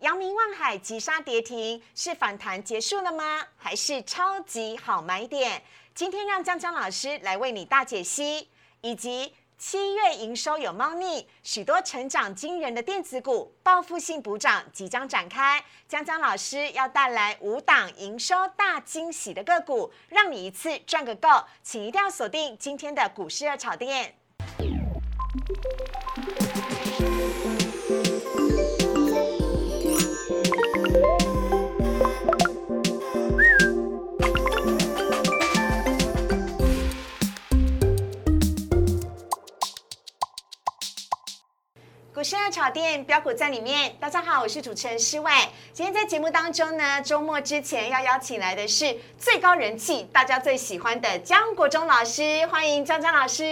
阳明望海急杀跌停，是反弹结束了吗？还是超级好买点？今天让江江老师来为你大解析，以及七月营收有猫腻，许多成长惊人的电子股报复性补涨即将展开。江江老师要带来五档营收大惊喜的个股，让你一次赚个够，请一定要锁定今天的股市热炒店。股市二炒店标股在里面，大家好，我是主持人施伟。今天在节目当中呢，周末之前要邀请来的是最高人气、大家最喜欢的江国忠老师，欢迎江江老师。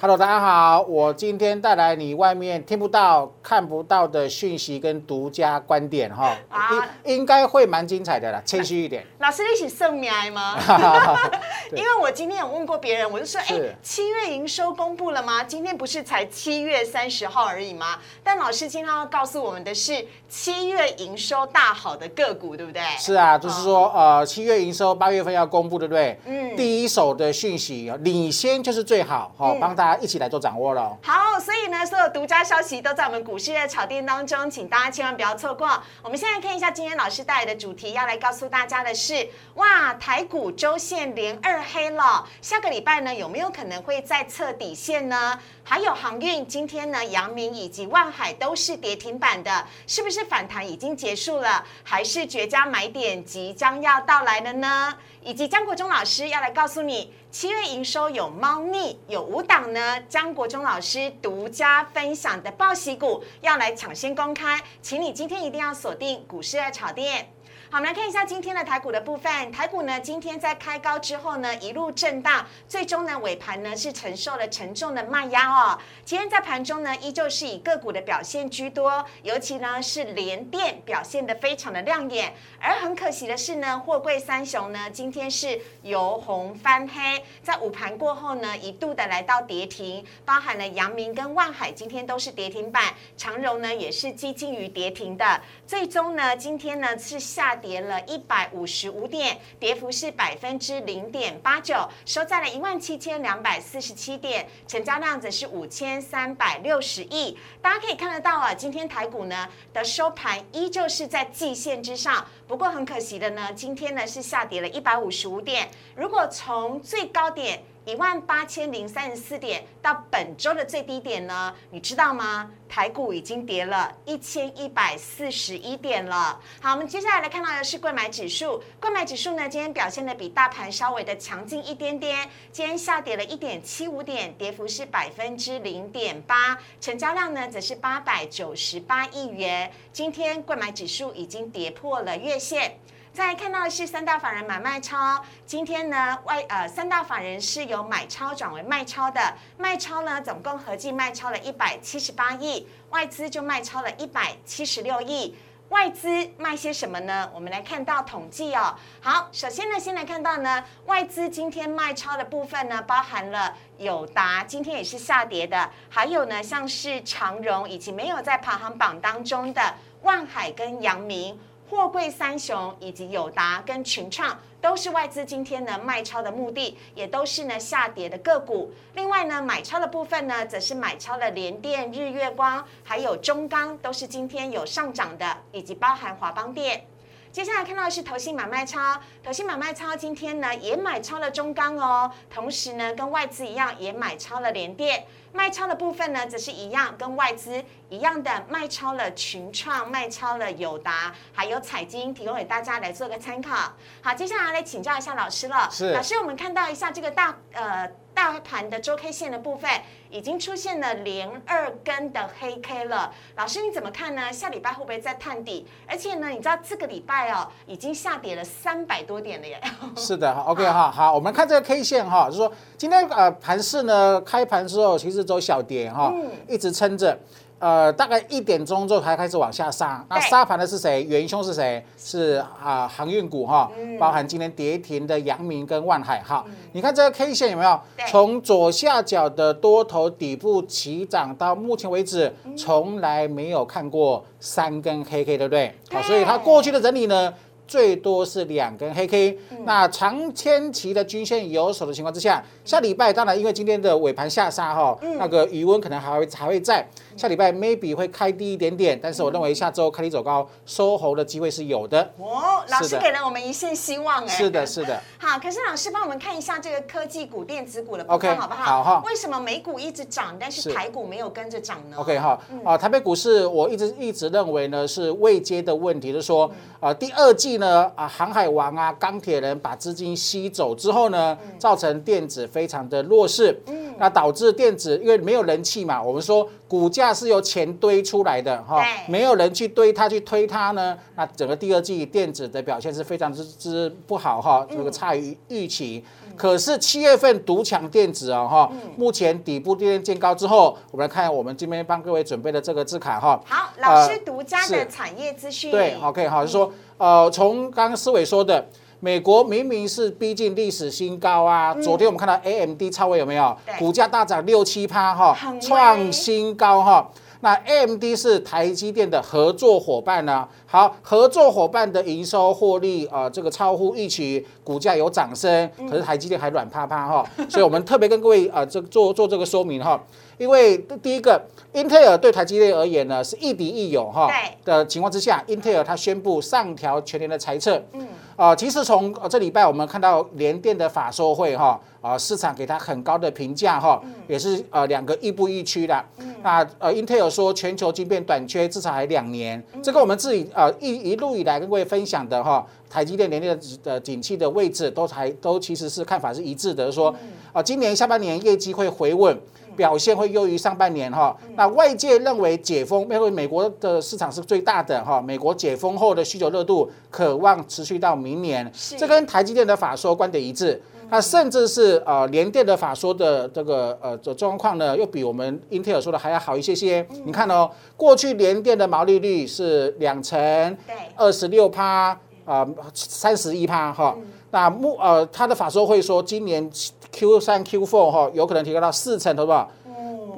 Hello，大家好，我今天带来你外面听不到、看不到的讯息跟独家观点哈，啊应应该会蛮精彩的啦，谦虚一点。老师一起送米来吗？因为我今天有问过别人，我就说，哎、七月营收公布了吗？今天不是才七月三十号而已吗？但老师今天要告诉我们的是七月营收大好的个股，对不对？是啊，就是说呃，七月营收八月份要公布，对不对？嗯第一手的讯息领先就是最好，哈、嗯帮大家一起来做掌握了。好，所以呢，所有独家消息都在我们股市的炒店当中，请大家千万不要错过。我们现在看一下今天老师带来的主题，要来告诉大家的是，哇，台股周线连二黑了，下个礼拜呢有没有可能会再测底线呢？还有航运，今天呢，阳明以及万上海都是跌停板的，是不是反弹已经结束了，还是绝佳买点即将要到来了呢？以及江国忠老师要来告诉你，七月营收有猫腻，有五档呢。江国忠老师独家分享的报喜股要来抢先公开，请你今天一定要锁定股市的炒店。好，我们来看一下今天的台股的部分。台股呢，今天在开高之后呢，一路震荡，最终呢尾盘呢是承受了沉重的卖压哦。今天在盘中呢，依旧是以个股的表现居多，尤其呢是联电表现得非常的亮眼。而很可惜的是呢，货柜三雄呢今天是由红翻黑，在午盘过后呢，一度的来到跌停，包含了阳明跟万海今天都是跌停板，长荣呢也是接近于跌停的。最终呢，今天呢是下跌了一百五十五点，跌幅是百分之零点八九，收在了一万七千两百四十七点，成交量则是五千三百六十亿。大家可以看得到啊，今天台股呢的收盘依旧是在季线之上，不过很可惜的呢，今天呢是下跌了一百五十五点。如果从最高点一万八千零三十四点到本周的最低点呢，你知道吗？台股已经跌了一千一百四十一点了。好，我们接下来来看到的是贵买指数，贵买指数呢今天表现的比大盘稍微的强劲一点点，今天下跌了一点七五点，跌幅是百分之零点八，成交量呢则是八百九十八亿元。今天贵买指数已经跌破了月线。再来看到的是三大法人买卖超，今天呢外呃三大法人是由买超转为卖超的，卖超呢总共合计卖超了一百七十八亿，外资就卖超了一百七十六亿。外资卖些什么呢？我们来看到统计哦。好，首先呢，先来看到呢，外资今天卖超的部分呢，包含了友达今天也是下跌的，还有呢，像是长荣以及没有在排行榜当中的万海跟阳明。货柜三雄以及友达跟群创都是外资今天呢卖超的目的，也都是呢下跌的个股。另外呢，买超的部分呢，则是买超了联电、日月光，还有中钢，都是今天有上涨的，以及包含华邦电。接下来看到的是投信买卖超，投信买卖超今天呢也买超了中钢哦，同时呢跟外资一样也买超了联电。卖超的部分呢，则是一样，跟外资一样的卖超了群创，卖超了友达，还有彩金，提供给大家来做个参考。好，接下来来请教一下老师了。是老师，我们看到一下这个大呃大盘的周 K 线的部分，已经出现了连二根的黑 K 了。老师你怎么看呢？下礼拜会不会再探底？而且呢，你知道这个礼拜哦，已经下跌了三百多点了耶。是的，OK 哈，好，我们看这个 K 线哈，就是说今天呃盘市呢开盘之后其实走小跌哈，嗯一直撑着。呃大概一点钟之后才开始往下杀。那对杀盘的是谁？元凶是谁？是啊、航运股哈，嗯包含今天跌停的阳明跟万海哈。你看这个 K 线有没有对？从左下角的多头底部起涨到目前为止，嗯从来没有看过三根黑 K，对不对？好，所以它过去的整理呢？最多是两根黑 K，、那嗯长天期的均线有手的情况之下，下礼拜当然因为今天的尾盘下杀哈，嗯那个余温可能还会还会在，下礼拜 maybe 会开低一点点，但是我认为下周开低走高收红的机会是有的。哦，老师给了我们一线希望哎。是的，是的。好，可是老师帮我们看一下这个科技股、电子股的部分 OK，好不好？好哈为什么美股一直涨，但是是台股没有跟着涨呢 OK 哈，啊，台北股市我一直一直认为呢是未接的问题，就是说啊，第二季呢啊，航海王啊，钢铁人把资金吸走之后呢，造成电子非常的弱势，那导致电子因为没有人气嘛，我们说股价是由钱堆出来的哈，对没有人去堆它去推它呢，那整个第二季电子的表现是非常之之不好哈，这个差于预期。可是七月份独抢电子哦哈，目前底部跌见高之后，我们来看我们这边帮各位准备的这个字卡哈。好，老师呃独家的是产业资讯。对，OK 好，就是说呃，从刚刚思伟说的。美国明明是逼近历史新高啊！昨天我们看到 AMD 超位有没有？股价大涨六七趴哈创新高哈。那 AMD 是台积电的合作伙伴呢、好，合作伙伴的营收获利啊、呃这个超乎预期，股价有涨升，嗯。可是台积电还软趴趴哈，所以我们特别跟各位啊、呃这做做这个说明哈，因为第一个，英特尔对台积电而言呢是亦敌亦友哈对。的情况之下，英特尔它宣布上调全年的财测，嗯，啊、其实从呃这礼拜我们看到联电的法说会哈，啊、市场给它很高的评价哈，也是呃两个亦步亦趋的，那呃英特尔说全球晶片短缺至少还两年，这个我们自己呃一一路以来跟各位分享的哈，台积电、联电的的景气的位置都还都其实是看法是一致的，说啊、今年下半年业绩会回稳。表现会优于上半年哈，那外界认为解封，因为美国的市场是最大的哈，美国解封后的需求热度渴望持续到明年，是。这跟台积电的法说观点一致。那甚至是呃联电的法说的这个呃这状况呢，又比我们英特尔说的还要好一些些。你看哦，过去联电的毛利率是两成，对。二十六趴啊，三十一趴哈。那目呃，他的法说会说，今年 Q 三 Q four 哈，有可能提高到四成，好不好？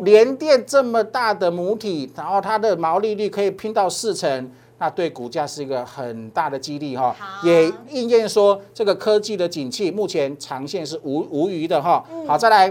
联电这么大的母体，然后它的毛利率可以拼到四成，那对股价是一个很大的激励哈。好，也应验说这个科技的景气目前长线是无无虞的哈。好，再来，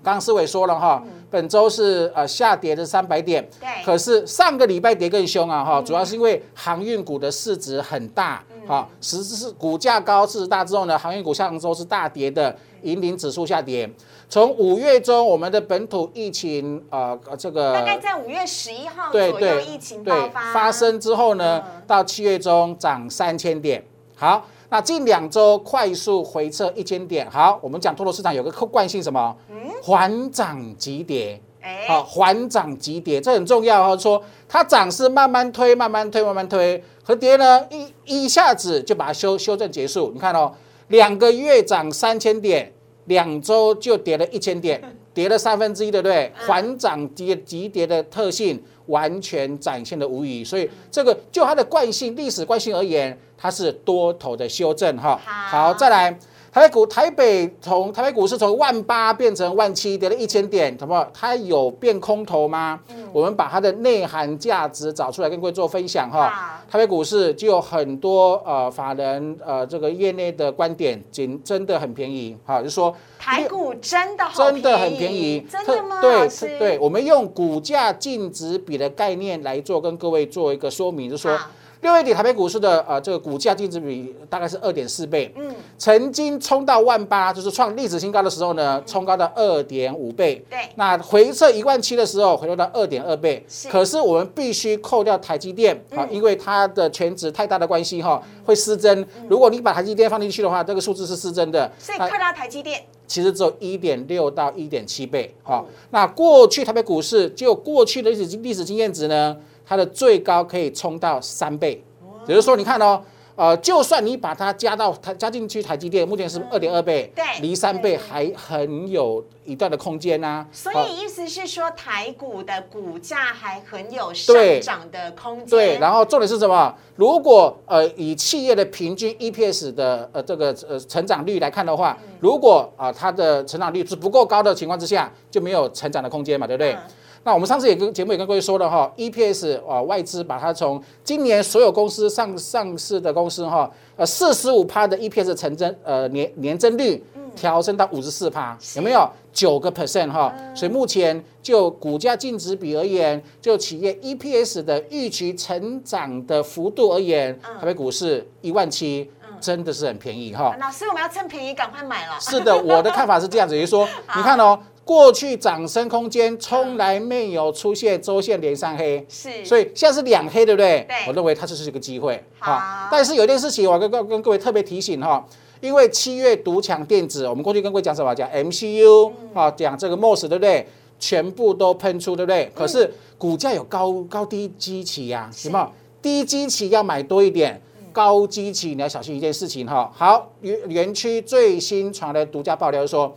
刚刚思伟说了哈，本周是呃下跌的三百点，对。可是上个礼拜跌更凶啊哈，主要是因为航运股的市值很大，哈，实质是股价高，四十大之后呢，航运股上周是大跌的，引领指数下跌。从五月中，我们的本土疫情呃呃这个大概在五月十一号对左右，疫情对爆发发生之后呢，到七月中涨三千点。好，那近两周快速回撤一千点。好，我们讲多头市场有个惯性什么？缓涨急跌。哎好，缓涨急跌，这很重要哦。说它涨是慢慢推，慢慢推，慢慢推，和跌呢一一下子就把它修修正结束。你看哦，两个月涨三千点，两周就跌了一千点，跌了三分之一，对不对？缓涨急急跌的特性完全展现的无疑，所以这个就它的惯性、历史惯性而言，它是多头的修正哈。好好，再来。台北股台北从台北股市从万八变成万七，跌了一千点，什么？它有变空头吗？我们把它的内涵价值找出来跟各位做分享哈。台北股市就有很多呃法人呃这个业内的观点，仅真的很便宜哈，就是说台股真的好真的很便宜，真的吗？对对，我们用股价净值比的概念来做，跟各位做一个说明，就是说好六月底台北股市的呃这个股价净值比大概是二点四倍，嗯，曾经冲到万八，就是创历史新高的时候呢，冲高到二点五倍。对那回撤一万七的时候，回落到二点二倍是。可是我们必须扣掉台积电，好，因为它的全值太大的关系哈，会失真。如果你把台积电放进去的话，这个数字是失真的。所以看到台积电，其实只有一点六到一点七倍。好、那过去台北股市就过去的历史历史经验值呢，它的最高可以冲到三倍。也就是说，你看哦，呃，就算你把它加到它加进去台积电，目前是二点二倍，对离三倍还很有一段的空间呐、所以意思是说，台股的股价还很有上对涨的空间。对，然后重点是什么？如果呃以企业的平均 EPS 的呃这个呃成长率来看的话，如果啊、它的成长率是不够高的情况之下，就没有成长的空间嘛，对不对？嗯那我们上次也跟节目也跟各位说了哈，EPS 啊、外资把它从今年所有公司上上市的公司哈，呃四十五趴的 EPS 成增呃年年增率调升到五十四趴，有没有九个 percent 哈？所以目前就股价净值比而言，就企业 EPS 的预期成长的幅度而言，台北股市一万七真的是很便宜哈。老师，我们要趁便宜赶快买了。是的，我的看法是这样子，也就是说，你看哦，过去涨升空间从来没有出现周线连三黑，是，所以现在是两黑，对不对？对我认为它这是一个机会。好但是有一件事情，我跟跟跟各位特别提醒哈。因为七月独抢电子，我们过去跟各位讲什么？讲 MCU 啊，讲这个 MOS，对不对？全部都喷出，对不对？可是股价有高高低基期呀、有没有？低基期要买多一点，高基期你要小心一件事情哈。好，园园区最新传来独家爆料说，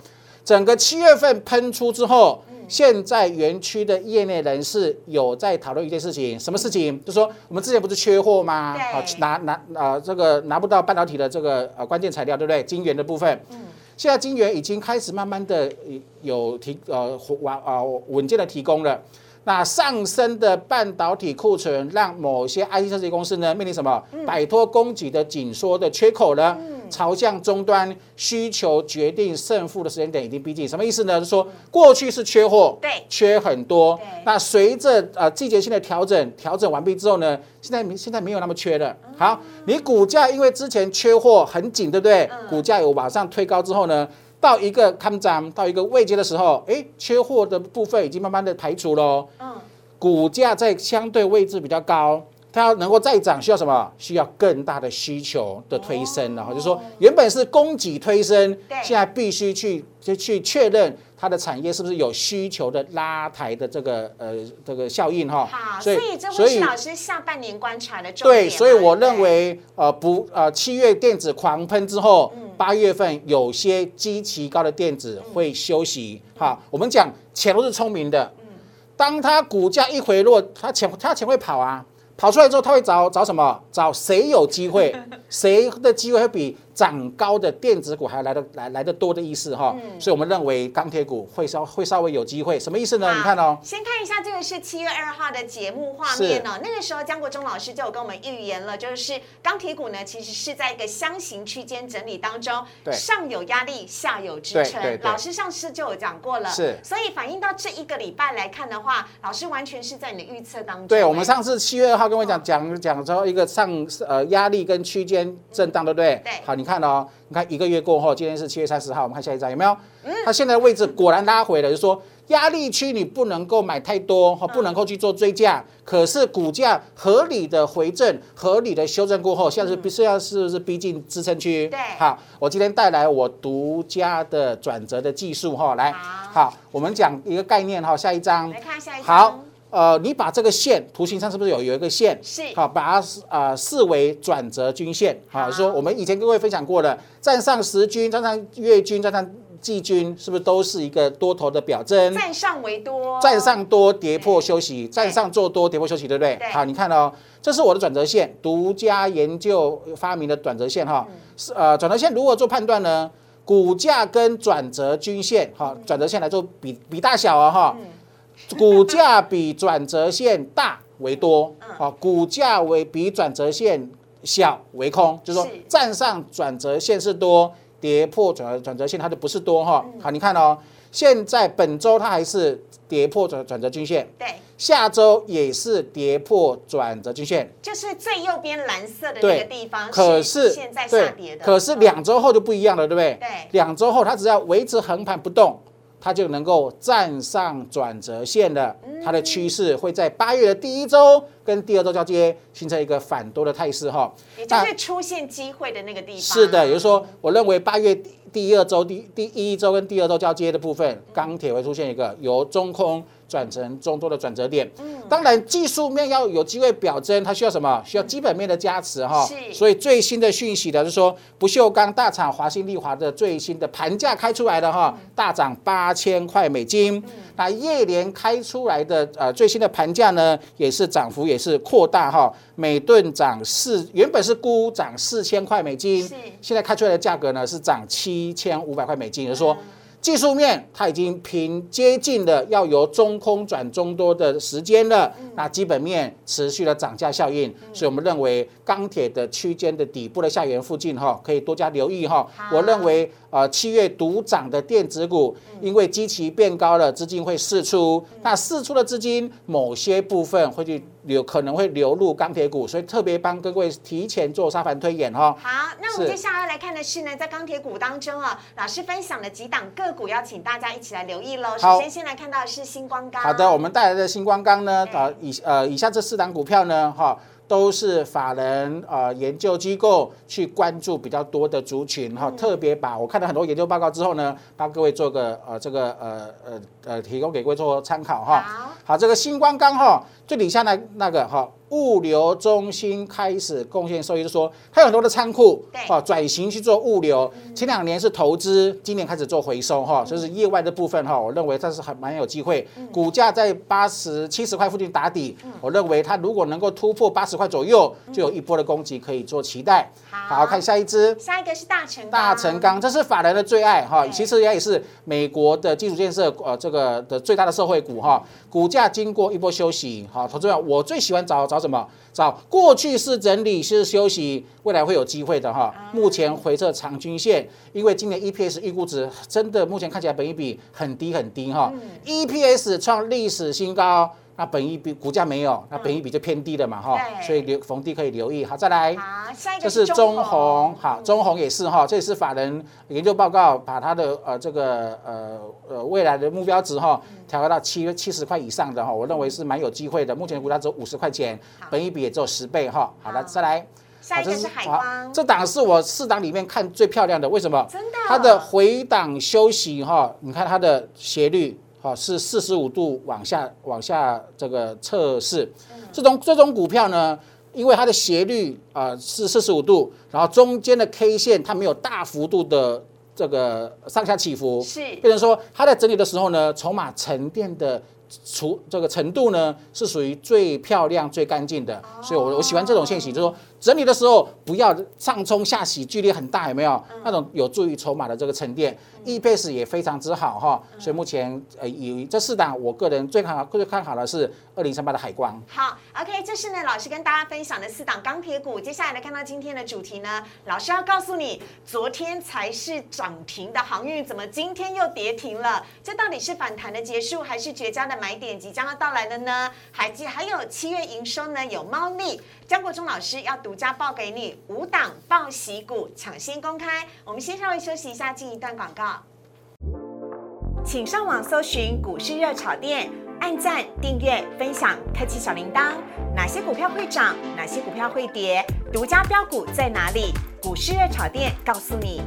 整个七月份喷出之后，现在园区的业内人士有在讨论一件事情，什么事情？就说我们之前不是缺货吗？对啊，拿拿啊这个拿不到半导体的这个呃关键材料，对不对？晶圆的部分，现在晶圆已经开始慢慢的有提呃完啊稳健的提供了。那上升的半导体库存，让某些 IC 设计公司呢面临什么？摆脱供给的紧缩的缺口呢？朝向终端需求决定胜负的时间点已经逼近。什么意思呢？就是说过去是缺货，对缺很多。那随着呃季节性的调整，调整完毕之后呢，现在没现在没有那么缺了。好，你股价因为之前缺货很紧，对不对？股价有往上推高之后呢？到一个看涨到一个位阶的时候，哎，缺货的部分已经慢慢的排除喽。嗯，股价在相对位置比较高，它要能够再涨，需要什么？需要更大的需求的推升了。就是说，原本是供给推升对，现在必须去就去确认它的产业是不是有需求的拉抬的这个呃这个效应哈。好，所以这会是老师下半年观察的重点对，所以我认为，呃，不，呃，七月电子狂喷之后，嗯八月份有些基期高的电子会休息。好，我们讲钱都是聪明的，嗯当它股价一回落，它钱它钱会跑啊，跑出来之后，它会找找什么？找谁有机会？谁的机会会比涨高的电子股还来的来来的多的意思哈？嗯所以我们认为钢铁股会稍会稍微有机会，什么意思呢？你看哦，先看一下这个是七月二号的节目画面哦、那个时候江国忠老师就有跟我们预言了，就是钢铁股呢其实是在一个箱型区间整理当中，上有压力，下有支撑。老师上次就有讲过了，是所以反映到这一个礼拜来看的话，老师完全是在你的预测当中。对，我们哎上次七月二号跟我讲讲讲说一个上呃压力跟区间震荡，对不对？对好，你看哦，你看一个月过后，今天是七月三十号，我们看下一张有没有？嗯它现在的位置果然拉回了，就是说压力区你不能够买太多，哈，不能够去做追价。可是股价合理的回正、合理的修正过后，现在是必须要是不是逼近支撑区？嗯对好，我今天带来我独家的转折的技术哈，来，好好，我们讲一个概念哈，下一张来看下一张。好，呃，你把这个线图形上是不是有有一个线？是好，把它呃视为转折均线。好好，说我们以前跟各位分享过的，站上十均，站上月均，站上季均，是不是都是一个多头的表征？站上为多，站上多跌破休息，站上做多跌破休息，对不对对？好，你看哦，这是我的转折线，独家研究发明的转折线哈。是呃，转折线如何做判断呢？股价跟转折均线，哈，转折线来做比比大小啊哈。股价比转折线大为多，好，股价为比转折线小为空，就是说站上转折线是多，跌破转转折线它就不是多哈。好，你看哦，现在本周它还是跌破转转折均线，对，下周也是跌破转折均线，就是最右边蓝色的那对个地方，可是是现在下跌的，，可是两周后就不一样了，对不对？对。两周后它只要维持横盘不动，它就能够站上转折线了。嗯它的趋势会在八月的第一周跟第二周交接，形成一个反多的态势哈。也就是出现机会的那个地方。是的，也就是说，我认为八月第第二周、第第一周跟第二周交接的部分，钢铁会出现一个由中空转成中多的转折点。嗯，当然技术面要有机会表征，它需要什么？需要基本面的加持哈。是所以最新的讯息呢，就是说不锈钢大厂华新丽华的最新的盘价开出来的哈，大涨八千块美金。那夜联开出来的呃最新的盘价呢，也是涨幅也是扩大哈，每吨涨四，原本是估涨四千块美金是，现在开出来的价格呢是涨七千五百块美金，也就是说。技术面它已经平接近了要由中空转中多的时间了，那基本面持续的涨价效应，所以我们认为钢铁的区间的底部的下缘附近哈，可以多加留意哈。我认为呃七月独涨的电子股，因为基期变高了，资金会释出，那释出的资金某些部分会去流，可能会流入钢铁股，所以特别帮各位提前做沙盘推演哈。好，那我们接下来来看的是呢，在钢铁股当中啊，老师分享了几档个股，要请大家一起来留意喽。首先，先来看到的是星光钢。好的，我们带来的星光钢呢，对呃，以呃以下这四档股票呢，哈。都是法人呃研究机构去关注比较多的族群哈，特别把我看到很多研究报告之后呢，帮各位做个呃这个呃呃呃提供给各位做参考哈。好，好，这个星光钢哈，最底下那那个哈，物流中心开始贡献收益，就是说它有很多的仓库对，哈，转型去做物流。前两年是投资，今年开始做回收哈，就是业外的部分哈，我认为它是很蛮有机会。股价在八十七十块附近打底，我认为它如果能够突破八十块左右，就有一波的攻击可以做期待。好好，看下一支。下一个是大成钢。大成钢，这是法人的最爱哈，其实也是美国的基础建设呃这个的最大的社会股哈，股价经过一波休息，好，投资者我最喜欢找找什么？找过去是整理是休息，未来会有机会的哈。目前回撤长均线，因为今年 EPS 预估值真的目前看起来本益比很低很低哈，EPS 创历史新高。那本一比股价没有，那本一比就偏低了嘛哈，所以留逢低可以留意。好，再来。这是中红，红。好，中红也是哈，这也是法人研究报告，把它的呃这个呃呃未来的目标值哈调高到七七十块以上的哈，我认为是蛮有机会的。目前股价只有五十块钱，本一比也只有十倍哈。好了，再来，下一个是海好光。这档是我四档里面看最漂亮的，为什么？真的它的回档休息哈，你看它的斜率。好是四十五度往下往下这个测试，这种这种股票呢，因为它的斜率啊、呃是四十五度，然后中间的 K 线它没有大幅度的这个上下起伏，是。变成说它在整理的时候呢，筹码沉淀的除这个程度呢是属于最漂亮、最干净的，所以我我喜欢这种现形，就是说整理的时候不要上冲下洗，距离很大，有没有？那种有助于筹码的这个沉淀，EPS 也非常之好哈，所以目前呃以这四档，我个人最看好、最看好的是二零三八的海光。好，OK，这是呢老师跟大家分享的四档钢铁股。接下来来看到今天的主题呢，老师要告诉你，昨天才是涨停的航运，怎么今天又跌停了？这到底是反弹的结束，还是绝佳的买点即将要到来了呢？还记还有七月营收呢有猫腻，江国忠老师要独家报给你五档报喜股，抢先公开。我们先稍微休息一下，进一段广告。请上网搜寻股市热炒店，按赞、订阅、分享，开启小铃铛。哪些股票会涨？哪些股票会跌？独家标股在哪里？股市热炒店告诉你。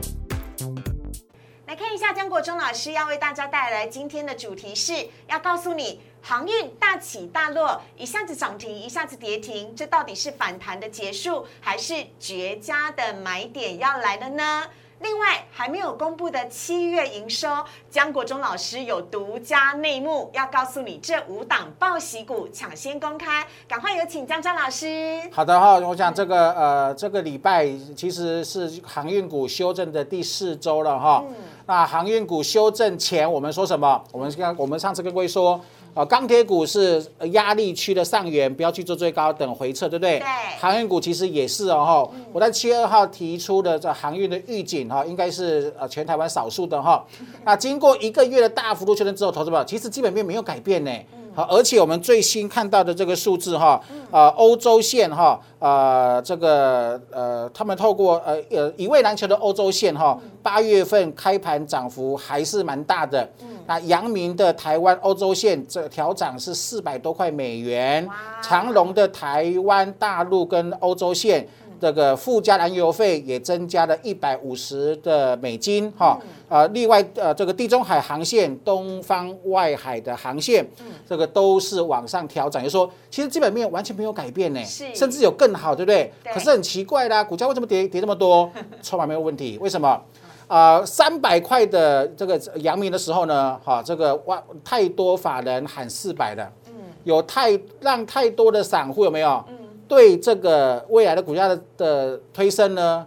来看一下江国忠老师要为大家带来今天的主题是，要告诉你航运大起大落，一下子涨停，一下子跌停，这到底是反弹的结束，还是绝佳的买点要来了呢？另外，还没有公布的七月营收，江国忠老师有独家内幕，要告诉你这五档报喜股抢先公开，赶快有请江江老师。好的哈，我想这个呃这个礼拜其实是航运股修正的第四周了哈。那航运股修正前，我们说什么？我们刚我们上次跟各位说。啊，钢铁股是呃压力区的上缘，不要去做最高，等回撤，对不对？对航运股其实也是哦，哈。我在七月二号提出的这航运的预警哈，应该是呃全台湾少数的哈。那经过一个月的大幅度修正之后，投资者其实基本面没有改变呢。好，而且我们最新看到的这个数字哈，呃，欧洲线哈，呃，这个呃，他们透过呃呃一位篮球的欧洲线哈，八月份开盘涨幅还是蛮大的。那阳明的台湾欧洲线这调涨是四百多块美元，长隆的台湾大陆跟欧洲线这个附加燃油费也增加了一百五十的美金哈，呃，另外呃这个地中海航线、东方外海的航线，这个都是往上调整，就说其实基本面完全没有改变呢，甚至有更好，对不对？可是很奇怪啦，股价为什么跌跌这么多？筹码没有问题，为什么？啊，三百块的这个阳明的时候呢，哈，这个哇，太多法人喊四百的，嗯，有太让太多的散户有没有？嗯，对这个未来的股价的的推升呢，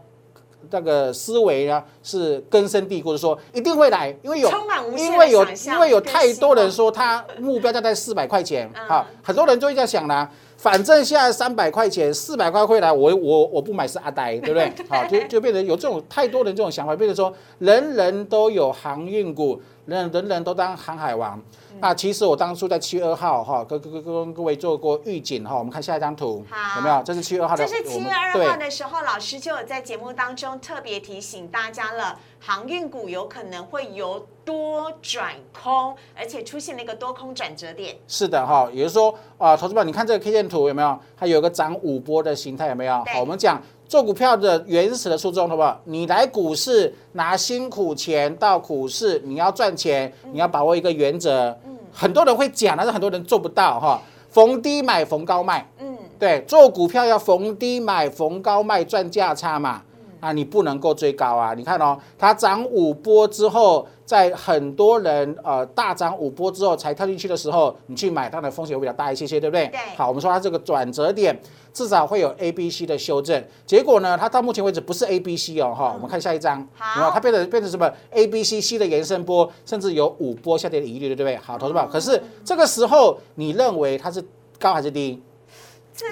这个思维呢是根深蒂固的，说一定会来，因为有因为有因为有太多人说他目标价在四百块钱，哈，很多人就会在想啦。反正现在三百块钱，四百块会来，我我我不买是阿呆，对不对？好，就就变成有这种太多人这种想法，变成说人人都有航运股，人人人都当航海王。那其实我当初在七月二号哈，跟跟跟跟各位做过预警哈，我们看下一张图，有没有？这是七月二号的。这是七月二号的时候，老师就有在节目当中特别提醒大家了，航运股有可能会由多转空，而且出现了一个多空转折点。是的哈，也就是说啊，投资者，你看这个 K 线图有没有？它有个涨五波的形态有没有？好，我们讲。做股票的原始的初衷，好不好？你来股市拿辛苦钱到股市，你要赚钱，你要把握一个原则。嗯，很多人会讲，但是很多人做不到哈。逢低买，逢高卖。嗯，对，做股票要逢低买，逢高卖，赚价差嘛。啊，你不能够追高啊！你看哦，它涨五波之后，在很多人呃大涨五波之后才跳进去的时候，你去买，它的风险会比较大一些些，对不对？对。好，我们说它这个转折点至少会有 A、B、C 的修正。结果呢，它到目前为止不是 A、B、C 哦，哈。我们看下一张。好。它变成变成什么？A、B、C、C 的延伸波，甚至有五波下跌的疑虑，对不对？好，投资宝。可是这个时候，你认为它是高还是低？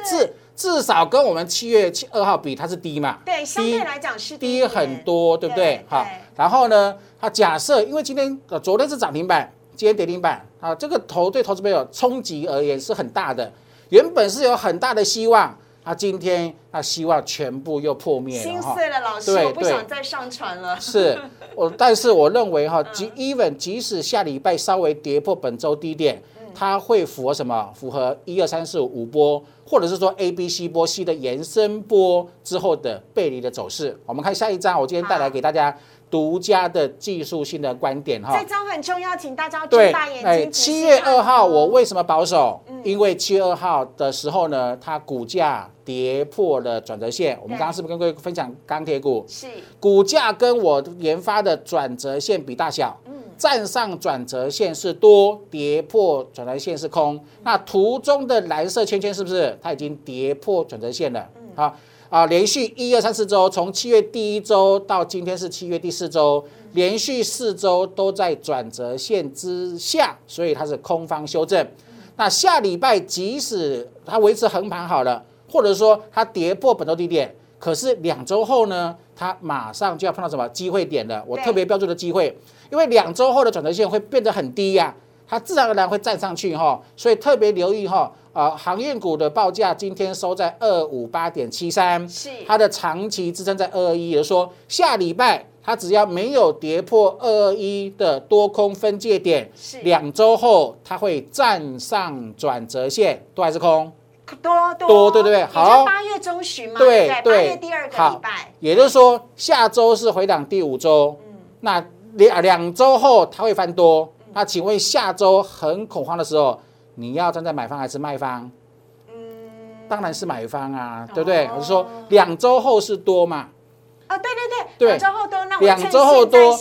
是。至少跟我们七月七二号比，它是低嘛？对，相对来讲是低很多，对不对？好，然后呢，它假设因为今天呃昨天是涨停板，今天跌停板啊，这个投对投资朋友冲击而言是很大的。原本是有很大的希望，啊，今天那希望全部又破灭了心碎了，老师，我不想再上传了。是我，但是我认为哈，即 even 即使下礼拜稍微跌破本周低点。它会符合什么？符合一二三四五波，或者是说 A、B、C 波 C 的延伸波之后的背离的走势。我们看下一张，我今天带来给大家独家的技术性的观点哈。这张很重要，请大家睁大眼睛。哎，七月二号我为什么保守？因为七月二号的时候呢，它股价跌破了转折线。我们刚刚是不是跟各位分享钢铁股？是。股价跟我研发的转折线比大小。站上转折线是多，跌破转折线是空。那图中的蓝色圈圈是不是它已经跌破转折线了？好啊，连续一二三四周，从七月第一周到今天是七月第四周，连续四周都在转折线之下，所以它是空方修正。那下礼拜即使它维持横盘好了，或者说它跌破本周低点，可是两周后呢，它马上就要碰到什么机会点了？我特别标注的机会。因为两周后的转折线会变得很低呀，它自然而然会站上去哈，所以特别留意哈，啊，航运股的报价今天收在二五八点七三，是它的长期支撑在二二一，也就是说下礼拜它只要没有跌破二二一的多空分界点，是两周后它会站上转折线，多还是空？多多对对对，好，八月中旬嘛，对对，八月第二个礼拜，也就是说下周是回档第五周，嗯，那。两两周后它会翻多，那请问下周很恐慌的时候，你要站在买方还是卖方？嗯，当然是买方啊，对不对？我是说两周后是多嘛？啊，对对对，两周后多，那两周后多，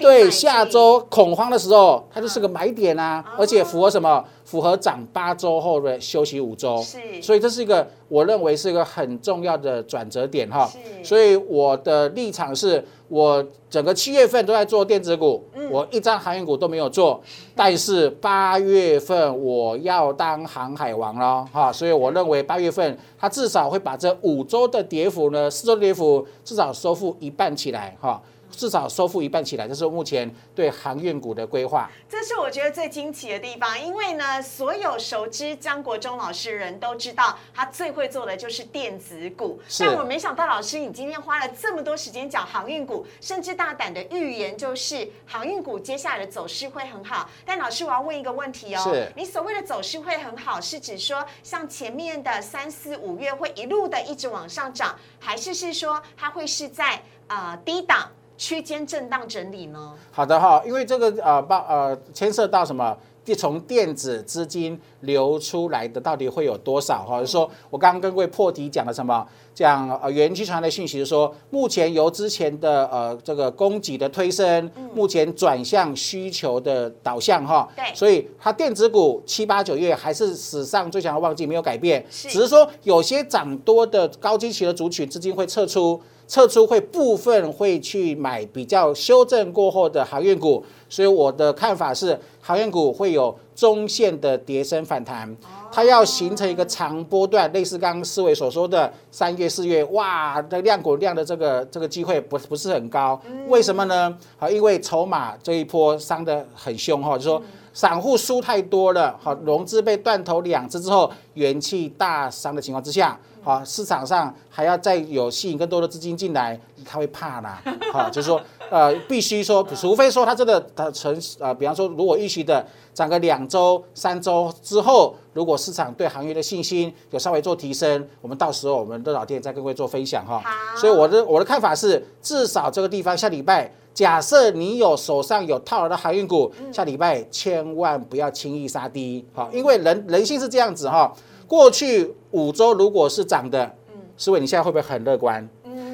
对，下周恐慌的时候，它就是个买点啊，而且符合什么？符合涨八周后的休息五周，是，所以这是一个我认为是一个很重要的转折点哈。所以我的立场是我整个七月份都在做电子股，我一张航运股都没有做，但是八月份我要当航海王了哈。所以我认为八月份它至少会把这五周的跌幅呢，四周跌幅至少收复一半起来哈。至少收复一半起来，这是目前对航运股的规划。这是我觉得最惊奇的地方，因为呢，所有熟知江国忠老师的人都知道，他最会做的就是电子股。但我没想到老师你今天花了这么多时间讲航运股，甚至大胆的预言就是航运股接下来的走势会很好。但老师，我要问一个问题哦，你所谓的走势会很好，是指说像前面的三四五月会一路的一直往上涨，还是是说它会是在呃低档区间震荡整理呢？好的哈，因为这个呃报呃牵涉到什么？电从电子资金流出来的到底会有多少哈？就是说我刚刚跟各位破题讲了什么？讲呃元气传来的讯息是说，目前由之前的呃这个供给的推升，目前转向需求的导向哈。对所以它电子股七八九月还是史上最强的旺季，没有改变，只是说有些涨多的高基期的族群资金会撤出。撤出会部分会去买比较修正过后的航运股，所以我的看法是，航运股会有中线的跌升反弹，它要形成一个长波段，类似刚刚思维所说的三月、四月，哇，的量股量的这个这个机会不不是很高，为什么呢？好，因为筹码这一波伤得很凶哈，就说。散户输太多了，好，融资被断头两次之后，元气大伤的情况之下，好，市场上还要再有吸引更多的资金进来，他会怕啦，好，就是说，呃，必须说，除非说他真的他成，呃，比方说，如果预期的涨个两周、三周之后，如果市场对行业的信心有稍微做提升，我们到时候我们的老店再跟各位做分享哈。好所以我的我的看法是，至少这个地方下礼拜。假设你有手上有套牢的航运股，下礼拜千万不要轻易杀低，好，因为人人性是这样子哈。过去五周如果是涨的，思维你现在会不会很乐观？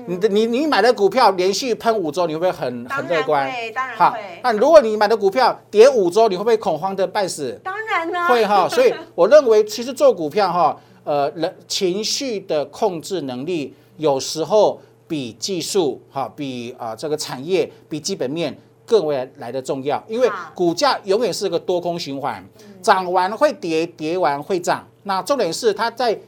你的你你买的股票连续喷五周，你会不会很很乐观？会，当然好会，，那如果你买的股票跌五周，你会不会恐慌的半死？当然呢，会哈，所以我认为其实做股票哈，呃，人情绪的控制能力有时候比技术哈，比啊、这个产业比基本面更为来的重要，因为股价永远是个多空循环，涨完会跌，跌完会涨。那重点是它在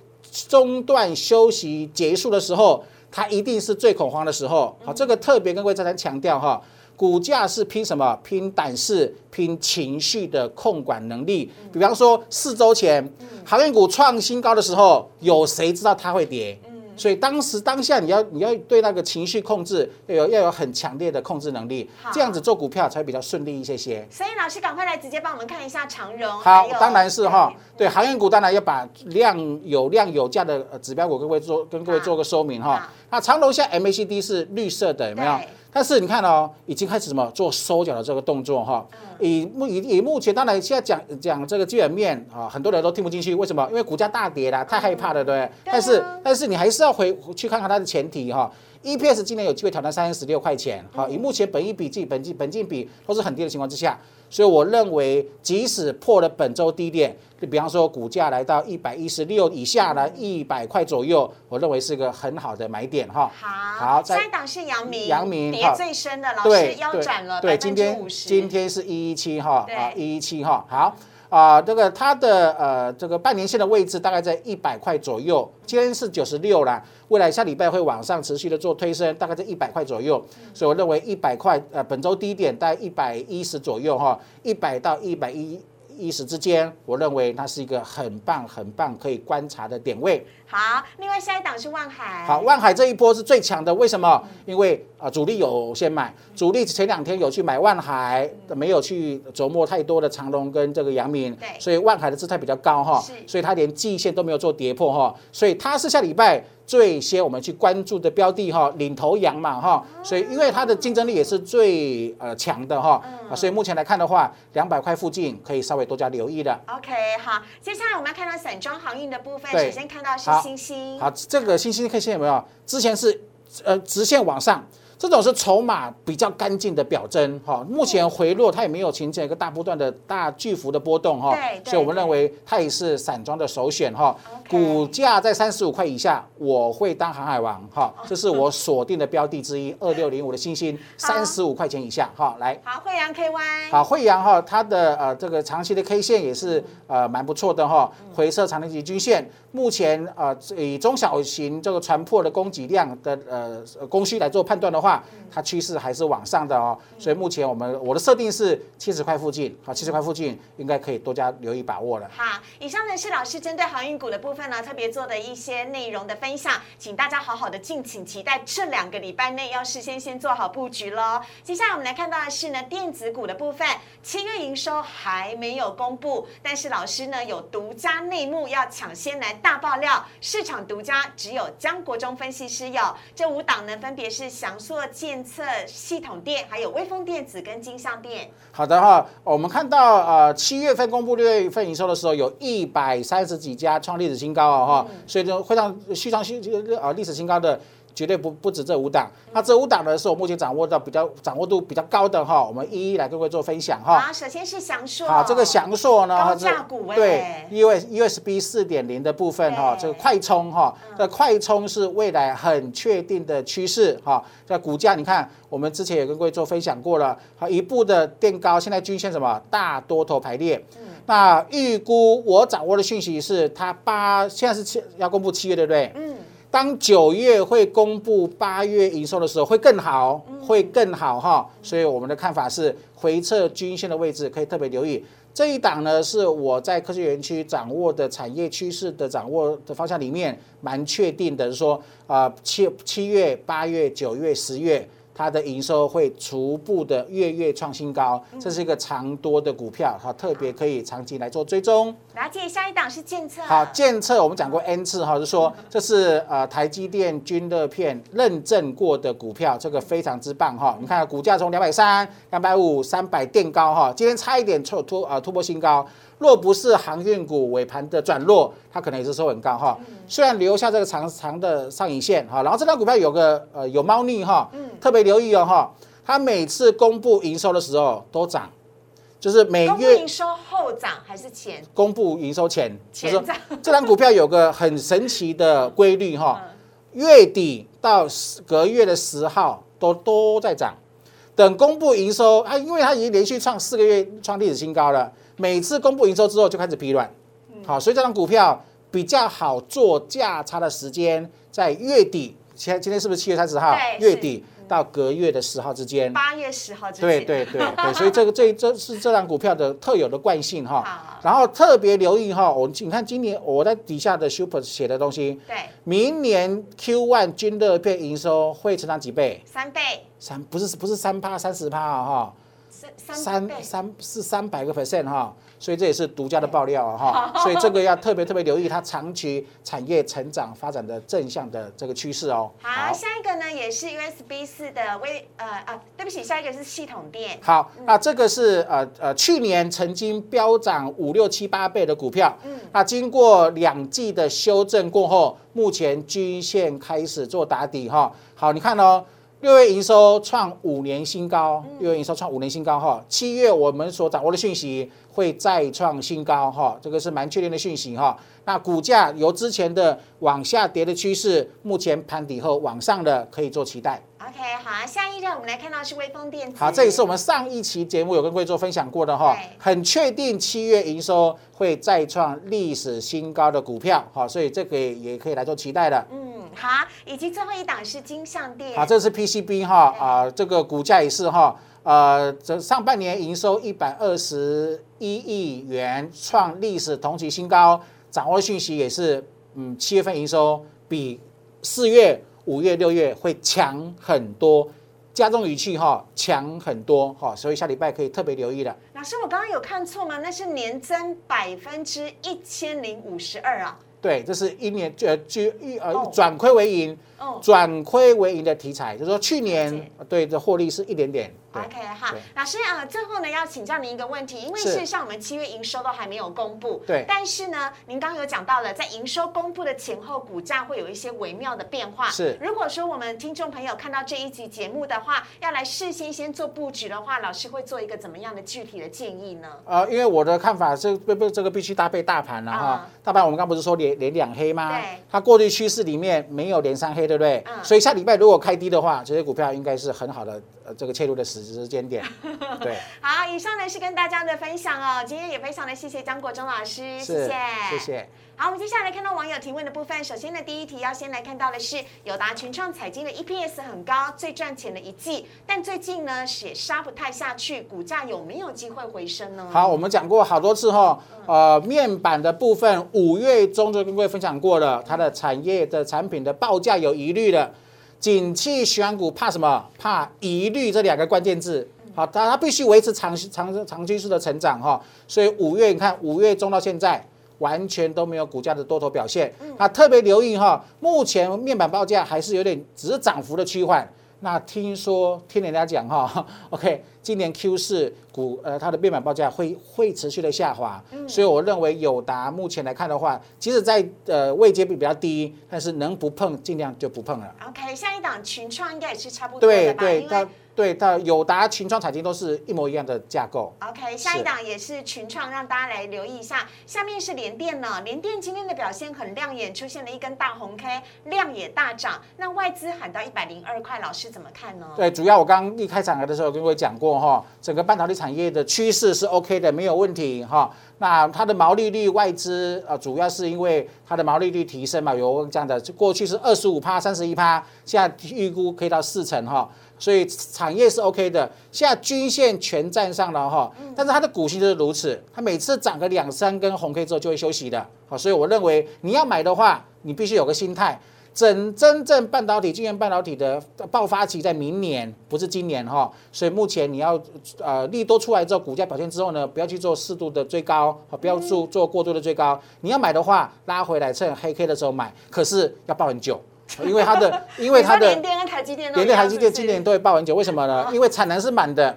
中段休息结束的时候，它一定是最恐慌的时候。好，这个特别跟各位再三强调哈。股价是拼什么？拼胆识，拼情绪的控管能力。比方说，四周前航运股创新高的时候，有谁知道它会跌？所以当时当下你要你要对那个情绪控制要有要有很强烈的控制能力，这样子做股票才比较顺利一些些。所以老师赶快来直接帮我们看一下长荣，好，当然是哈，对航运股当然要把量有量有价的呃指标股跟各位做跟各位做个说明哈。那长荣现在 MACD 是绿色的，有没有对？但是你看哦，已经开始什么做收脚的这个动作哈。嗯以目以以目前当然现在讲讲这个基本面啊，很多人都听不进去，为什么？因为股价大跌啦，太害怕了，对但是但是你还是要回去看看它的前提哈。EPS 今年有机会挑战三十六块钱，好，以目前本益比、计本金本净比都是很低的情况之下，所以我认为即使破了本周低点，就比方说股价来到一百一十六以下呢，一百块左右，我认为是个很好的买点哈。好，好再下一档是阳明，阳明跌最深的，老师腰斩了对，百今天今天是一一七哈，对啊一一七哈，好。啊，这个它的呃这个半年线的位置大概在一百块左右，今天是九十六啦，未来下礼拜会往上持续的做推升，大概在一百块左右，所以我认为一百块呃本周低点在一百一十左右哈，一百到一百一一时之间，我认为它是一个很棒很棒可以观察的点位。好，另外下一档是万海，好，万海这一波是最强的，为什么？因为啊、主力有先买，主力前两天有去买万海，没有去琢磨太多的长隆跟这个阳明，对。所以万海的姿态比较高哈是，所以它连季线都没有做跌破哈，所以它是下礼拜最先我们去关注的标的哈，领头羊嘛哈，所以因为它的竞争力也是最呃强的哈，啊，所以目前来看的话，两百块附近可以稍微多加留意的。OK，好，接下来我们要看到散装航运的部分，首先看到是星星，好，这个星星 K 线有没有？之前是呃直线往上，这种是筹码比较干净的表征哈。目前回落，它也没有形成一个大波段的大巨幅的波动哈对，所以我们认为它也是散装的首选哈。股价在三十五块以下，我会当航海王哈，这是我锁定的标的之一，二六零五的星星，三十五块钱以下哈，来。好，惠阳 KY，好，惠阳哈，它的呃这个长期的 K 线也是呃蛮不错的哈，回撤长期均线，目前呃以中小型这个船舶的供给量的呃供需来做判断的话，它趋势还是往上的哦。所以目前我们我的设定是七十块附近，好，七十块附近应该可以多加留意把握了。好，以上呢是老师针对航运股的部分呢特别做的一些内容的分享，请大家好好的敬请期待，这两个礼拜内要事先先做好布局喽。接下来我们来看到的是呢电子股的部分，七月营收还没有公布，但是老师呢有独家内幕要抢先来。大爆料，市场独家，只有江国忠分析师有。这五档呢，分别是翔硕、建测、系统电，还有微风电子跟金相电。好的哈，我们看到呃七月份公布六月份营收的时候，有一百三十几家创历史新高啊哈，所以呢会让续创新呃历史新高的。绝对不不止这五档，那这五档呢是我目前掌握到比较掌握度比较高的哈，我们一一来跟各位做分享哈。好，首先是翔硕。好，这个翔硕呢，高价股对，U S U S B 四点零的部分哈，这个快充哈，这快充是未来很确定的趋势哈。这股价你看，我们之前也跟各位做分享过了，好，一步的垫高，现在均线什么大多头排列。那预估我掌握的讯息是，它八现在是七要公布七月对不对？嗯。当九月会公布八月营收的时候，会更好，会更好哈。所以我们的看法是，回撤均线的位置可以特别留意。这一档呢，是我在科学园区掌握的产业趋势的掌握的方向里面蛮确定的，说啊七七月、八月、九月、十月。它的营收会逐步的月月创新高，这是一个长多的股票，哈，特别可以长期来做追踪。了解下一档是建策。好，建策我们讲过 N 次哈，就说这是呃台积电均热片认证过的股票，这个非常之棒哈。你看股价从两百三、两百五、三百垫高哈，今天差一点突突呃突破新高。若不是航运股尾盘的转弱，它可能也是收很高哈。虽然留下这个长长的上影线哈，然后这张股票有个呃有猫腻哈，特别留意哦哈。它每次公布营收的时候都涨，就是每月营收后涨还是前？公布营收前，前涨。这张股票有个很神奇的规律哈，月底到隔月的十号都都在涨。等公布营收，它因为它已经连续创四个月创历史新高了。每次公布营收之后就开始疲软，好，所以这张股票比较好做价差的时间在月底，前今天是不是七月三十号？月底到隔月的十号之间。八月十号之间。对对对对，所以这个这这是这张股票的特有的惯性哈。然后特别留意哈，我你看今年我在底下的 super 写的东西，对，明年 Q one 均热片营收会成长几倍？三倍。三不是不是三趴三十趴啊哈。三三是三百个 percent 哈，所以这也是独家的爆料啊哈，所以这个要特别特别留意它长期产业成长发展的正向的这个趋势哦。好，下一个呢也是 USB 四的微呃啊，对不起，下一个是系统电。好，那这个是呃呃去年曾经飙涨五六七八倍的股票，嗯，那经过两季的修正过后，目前均线开始做打底哈。好，你看哦。六月营收创五年新高，六月营收创五年新高哈。七月我们所掌握的讯息会再创新高哈，这个是蛮确定的讯息哈。那股价由之前的往下跌的趋势，目前盘底后往上的可以做期待。OK，好，下一站我们来看到是微风电子。好，这也是我们上一期节目有跟各位做分享过的哈，很确定七月营收会再创历史新高的股票好，所以这个也可以来做期待的。嗯。好，以及最后一档是金相电。好，这是 PCB 哈啊，这个股价也是哈，呃，这上半年营收一百二十一亿元，创历史同期新高。掌握讯息也是，嗯，七月份营收比四月、五月、六月会强很多，加重语气哈，强很多哈，所以下礼拜可以特别留意的。老师，我刚刚有看错吗？那是年增百分之一千零五十二啊。对，这是一年呃，就一呃转亏为盈，转亏为盈的题材，就是说去年对的获利是一点点。OK，好，老师啊，最后呢要请教您一个问题，因为事实上我们七月营收都还没有公布，对，但是呢，您刚刚有讲到了，在营收公布的前后，股价会有一些微妙的变化。是，如果说我们听众朋友看到这一集节目的话，要来事先先做布局的话，老师会做一个怎么样的具体的建议呢？呃，因为我的看法是不不，这个必须搭配大盘了哈。大盘我们刚不是说连连两黑吗？对，它过去趋势里面没有连三黑，对不对？嗯。所以下礼拜如果开低的话，这些股票应该是很好的。呃，这个切入的时时间点，对。好，以上呢是跟大家的分享哦。今天也非常的谢谢张国忠老师，谢谢，谢谢。好，我们接下来看到网友提问的部分。首先呢，第一题要先来看到的是友达群创彩金的 EPS 很高，最赚钱的一季，但最近呢也杀不太下去，股价有没有机会回升呢？好，我们讲过好多次哈，呃，面板的部分五月中就跟各位分享过了，它的产业的产品的报价有疑虑了。景气选股怕什么？怕疑虑这两个关键字。好，它它必须维持长长长趋势的成长哈。所以五月你看五月中到现在。完全都没有股价的多头表现，那特别留意哈，目前面板报价还是有点只是涨幅的趋缓。那听说听人家讲哈，OK，今年 Q 四股呃它的面板报价会会持续的下滑，所以我认为友达目前来看的话，即使在呃位阶比比较低，但是能不碰尽量就不碰了。OK，下一档群创应该也是差不多的吧？对对。对，它友达、群创、彩晶都是一模一样的架构。OK，下一档也是群创，让大家来留意一下。下面是联电呢，联电今天的表现很亮眼，出现了一根大红 K，量也大涨。那外资喊到一百零二块，老师怎么看呢？对，主要我刚刚一开场的时候跟各位讲过哈，整个半导体产业的趋势是 OK 的，没有问题哈。那它的毛利率外资啊，主要是因为它的毛利率提升嘛，有这样的，过去是二十五趴、三十一趴，现在预估可以到四成哈。所以产业是 OK 的，现在均线全站上了哈，但是它的股性就是如此，它每次涨个两三根红 K 之后就会休息的，好，所以我认为你要买的话，你必须有个心态，真真正半导体、晶圆半导体的爆发期在明年，不是今年哈，所以目前你要呃利多出来之后，股价表现之后呢，不要去做适度的追高，好，不要做做过度的追高，你要买的话，拉回来趁黑 K 的时候买，可是要抱很久。因为它的，因为它的联电跟台积电，联电、台积电今年都会爆很久，为什么呢？因为产能是满的，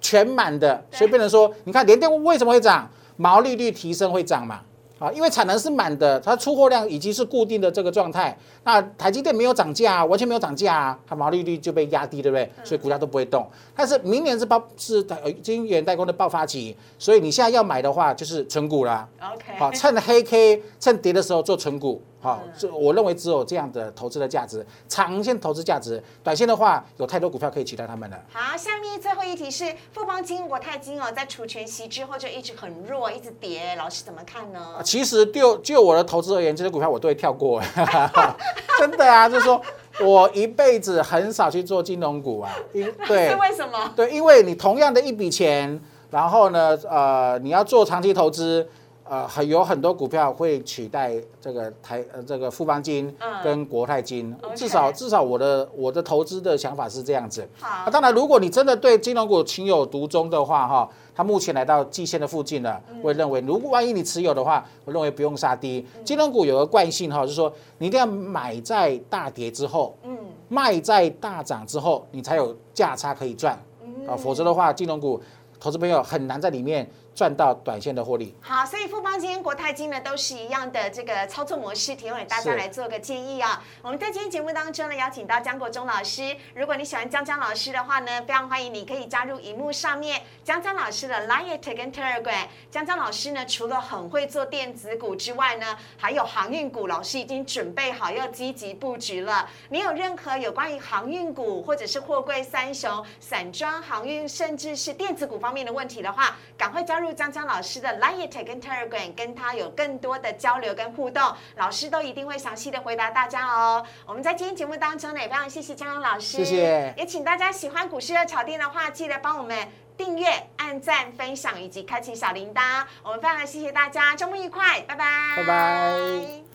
全满的，所以变成说，你看联电为什么会涨？毛利率提升会涨嘛？啊，因为产能是满的，它出货量已经是固定的这个状态。那台积电没有涨价，完全没有涨价啊，它毛利率就被压低，对不对？所以股价都不会动。但是明年是爆是呃晶圆代工的爆发期，所以你现在要买的话就是纯股啦。OK，好，趁黑 K 趁跌的时候做纯股。好，这我认为只有这样的投资的价值，长线投资价值，短线的话有太多股票可以取代他们了。好，下面最后一题是富邦金、国泰金哦，在除权息之后就一直很弱，一直跌，老师怎么看呢？其实就就我的投资而言，这些股票我都会跳过，真的啊，就是说我一辈子很少去做金融股啊，因 对，是为什么？对，因为你同样的一笔钱，然后呢，呃，你要做长期投资。呃，很有很多股票会取代这个台呃这个富邦金跟国泰金，至少至少我的我的投资的想法是这样子。好，当然如果你真的对金融股情有独钟的话，哈，它目前来到季线的附近了，我认为如果万一你持有的话，我认为不用杀低。金融股有个惯性哈，就是说你一定要买在大跌之后，嗯，卖在大涨之后，你才有价差可以赚，啊，否则的话，金融股投资朋友很难在里面。赚到短线的获利。好，所以富邦金、国泰金呢都是一样的这个操作模式，提供给大家来做个建议啊。我们在今天节目当中呢，邀请到江国忠老师。如果你喜欢江江老师的话呢，非常欢迎你可以加入荧幕上面江江老师的 Line 跟 Telegram。江江老师呢，除了很会做电子股之外呢，还有航运股，老师已经准备好要积极布局了。你有任何有关于航运股或者是货柜三雄、散装航运，甚至是电子股方面的问题的话，赶快加入。江江老师的 Line 跟 Telegram，跟他有更多的交流跟互动，老师都一定会详细的回答大家哦。我们在今天节目当中呢，也非常谢谢江江老师，谢谢。也请大家喜欢股市的炒店的话，记得帮我们订阅、按赞、分享以及开启小铃铛。我们非常谢谢大家，周末愉快，拜拜，拜拜。